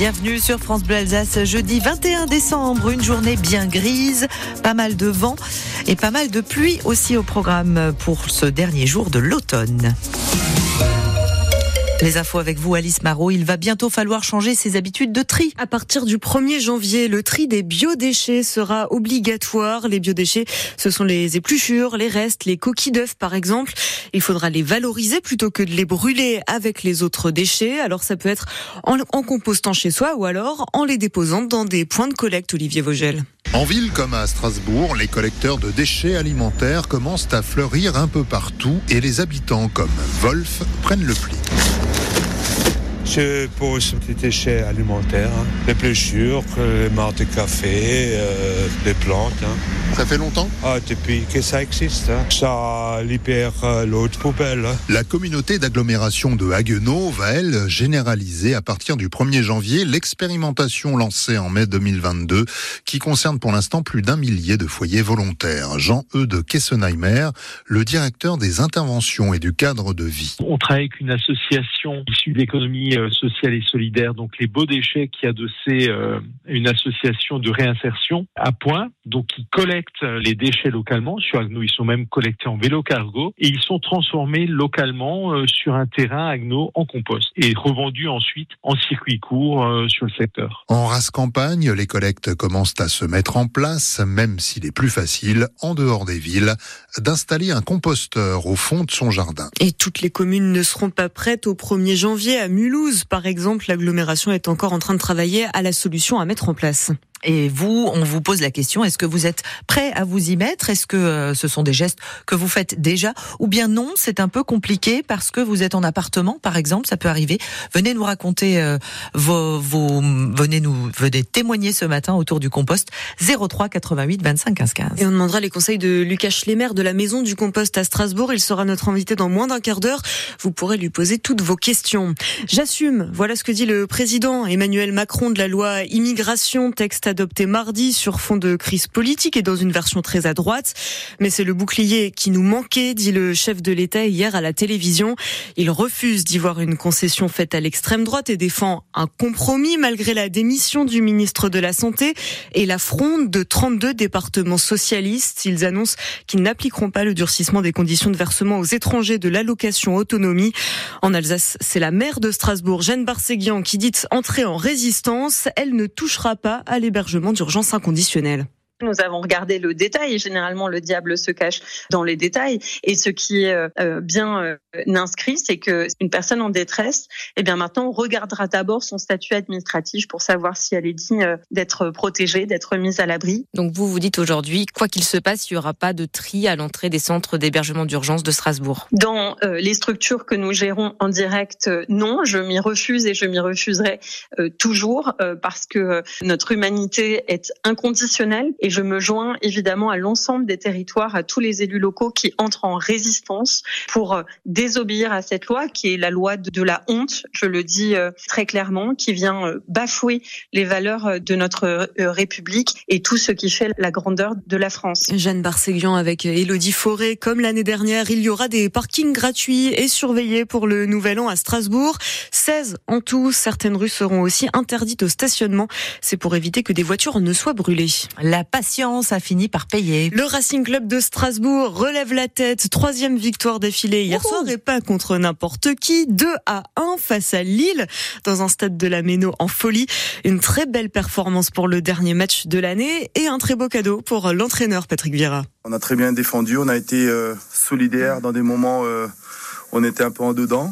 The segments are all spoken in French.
Bienvenue sur France Bleu Alsace, jeudi 21 décembre, une journée bien grise, pas mal de vent et pas mal de pluie aussi au programme pour ce dernier jour de l'automne. Les infos avec vous, Alice Marot. Il va bientôt falloir changer ses habitudes de tri. À partir du 1er janvier, le tri des biodéchets sera obligatoire. Les biodéchets, ce sont les épluchures, les restes, les coquilles d'œufs, par exemple. Il faudra les valoriser plutôt que de les brûler avec les autres déchets. Alors, ça peut être en, en compostant chez soi ou alors en les déposant dans des points de collecte, Olivier Vogel. En ville comme à Strasbourg, les collecteurs de déchets alimentaires commencent à fleurir un peu partout et les habitants comme Wolf prennent le pli. Je pose des déchets alimentaires, hein. les pléchures, les marques de café, euh, les plantes. Hein. Ça fait longtemps Ah, depuis que ça existe. Hein. Ça libère euh, l'eau de poubelle. hein. La communauté d'agglomération de Haguenau va, elle, généraliser à partir du 1er janvier l'expérimentation lancée en mai 2022 qui concerne pour l'instant plus d'un millier de foyers volontaires. Jean-Eudes Kessenheimer, le directeur des interventions et du cadre de vie. On travaille avec une association issue de l'économie euh, sociale et solidaire, donc les Beaux Déchets, qui a adossé euh, une association de réinsertion à point, donc qui collecte les déchets localement. Sur Agno, ils sont même collectés en vélo cargo et ils sont transformés localement euh, sur un terrain Agno en compost et revendus ensuite en circuit court euh, sur le secteur. En race campagne, les collectes commencent à se mettre en place, même s'il est plus facile, en dehors des villes, d'installer un composteur au fond de son jardin. Et toutes les communes ne seront pas prêtes au 1er janvier. À Mulhouse, par exemple, l'agglomération est encore en train de travailler à la solution à mettre en place. Et vous, on vous pose la question, est-ce que vous êtes prêt à vous y mettre? Est-ce que euh, ce sont des gestes que vous faites déjà? Ou bien non, c'est un peu compliqué parce que vous êtes en appartement, par exemple, ça peut arriver. Venez nous raconter euh, vos, vos venez nous venez témoigner ce matin autour du compost 03 88 25 15 15. Et on demandera les conseils de Lucas Schlemmer de la Maison du Compost à Strasbourg. Il sera notre invité dans moins d'un quart d'heure. Vous pourrez lui poser toutes vos questions. J'assume. Voilà ce que dit le président Emmanuel Macron de la loi immigration, texte adopté mardi sur fond de crise politique et dans une version très à droite. Mais c'est le bouclier qui nous manquait, dit le chef de l'État hier à la télévision. Il refuse d'y voir une concession faite à l'extrême droite et défend un compromis malgré la démission du ministre de la Santé et la fronde de 32 départements socialistes. Ils annoncent qu'ils n'appliqueront pas le durcissement des conditions de versement aux étrangers de l'allocation autonomie. En Alsace, c'est la maire de Strasbourg, Jeanne Barséguian, qui dit entrer en résistance. Elle ne touchera pas à l'hébergement d'urgence inconditionnel. Nous avons regardé le détail et généralement le diable se cache dans les détails. Et ce qui est euh, bien euh, inscrit, c'est que une personne en détresse, eh bien maintenant, on regardera d'abord son statut administratif pour savoir si elle est digne euh, d'être protégée, d'être mise à l'abri. Donc vous vous dites aujourd'hui, quoi qu'il se passe, il n'y aura pas de tri à l'entrée des centres d'hébergement d'urgence de Strasbourg. Dans les structures que nous gérons en direct, non, je m'y refuse et je m'y refuserai toujours parce que notre humanité est inconditionnelle et je me joins évidemment à l'ensemble des territoires, à tous les élus locaux qui entrent en résistance pour euh, désobéir à cette loi qui est la loi de la honte, je le dis euh, très clairement, qui vient euh, bafouer les valeurs de notre République et tout ce qui fait la grandeur de la France. Jeanne Barséguian avec Élodie Forêt. Comme l'année dernière, il y aura des parkings gratuits et surveillés pour le nouvel an à Strasbourg. 16 en tout. Certaines rues seront aussi interdites au stationnement. C'est pour éviter que des voitures ne soient brûlées. La patience a fini par payer. Le Racing Club de Strasbourg relève la tête. Troisième victoire d'affilée hier soir et pas contre n'importe qui. 2 à 1 face à Lille dans un stade de la Méno en folie. Une très belle performance pour le dernier match de l'année et un très beau cadeau pour l'entraîneur Patrick Vieira. On a très bien défendu, on a été euh, solidaire dans des moments euh, où on était un peu en dedans.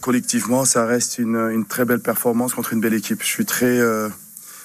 Collectivement, ça reste une, une très belle performance contre une belle équipe. Je suis très euh,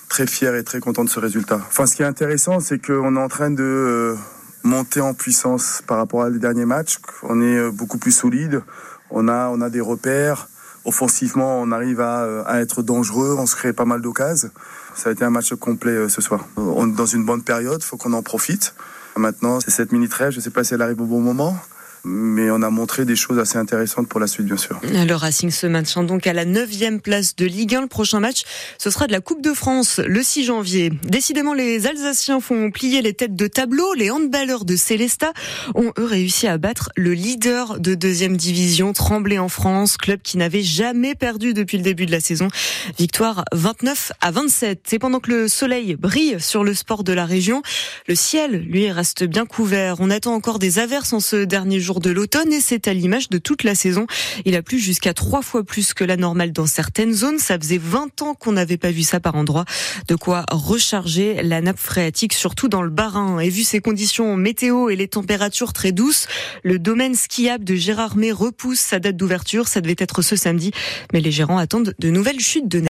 très fier et très content de ce résultat. Enfin, ce qui est intéressant, c'est qu'on est en train de euh, monter en puissance par rapport à les derniers matchs. On est euh, beaucoup plus solide. On a on a des repères. Offensivement, on arrive à, euh, à être dangereux. On se crée pas mal d'occasions. Ça a été un match complet ce soir. On est dans une bonne période, faut qu'on en profite. Maintenant, c'est cette mini trêve. Je sais pas si elle arrive au bon moment. Mais on a montré des choses assez intéressantes pour la suite, bien sûr. Le Racing se maintient donc à la 9 place de Ligue 1. Le prochain match, ce sera de la Coupe de France le 6 janvier. Décidément, les Alsaciens font plier les têtes de tableau. Les handballeurs de Célesta ont eux réussi à battre le leader de deuxième division, Tremblay en France, club qui n'avait jamais perdu depuis le début de la saison. Victoire 29 à 27. C'est pendant que le soleil brille sur le sport de la région, le ciel, lui, reste bien couvert. On attend encore des averses en ce dernier de l'automne et c'est à l'image de toute la saison. Il a plu jusqu'à trois fois plus que la normale dans certaines zones. Ça faisait 20 ans qu'on n'avait pas vu ça par endroit. De quoi recharger la nappe phréatique, surtout dans le Bas-Rhin. Et vu ces conditions météo et les températures très douces, le domaine skiable de Gérardmer repousse sa date d'ouverture. Ça devait être ce samedi, mais les gérants attendent de nouvelles chutes de neige.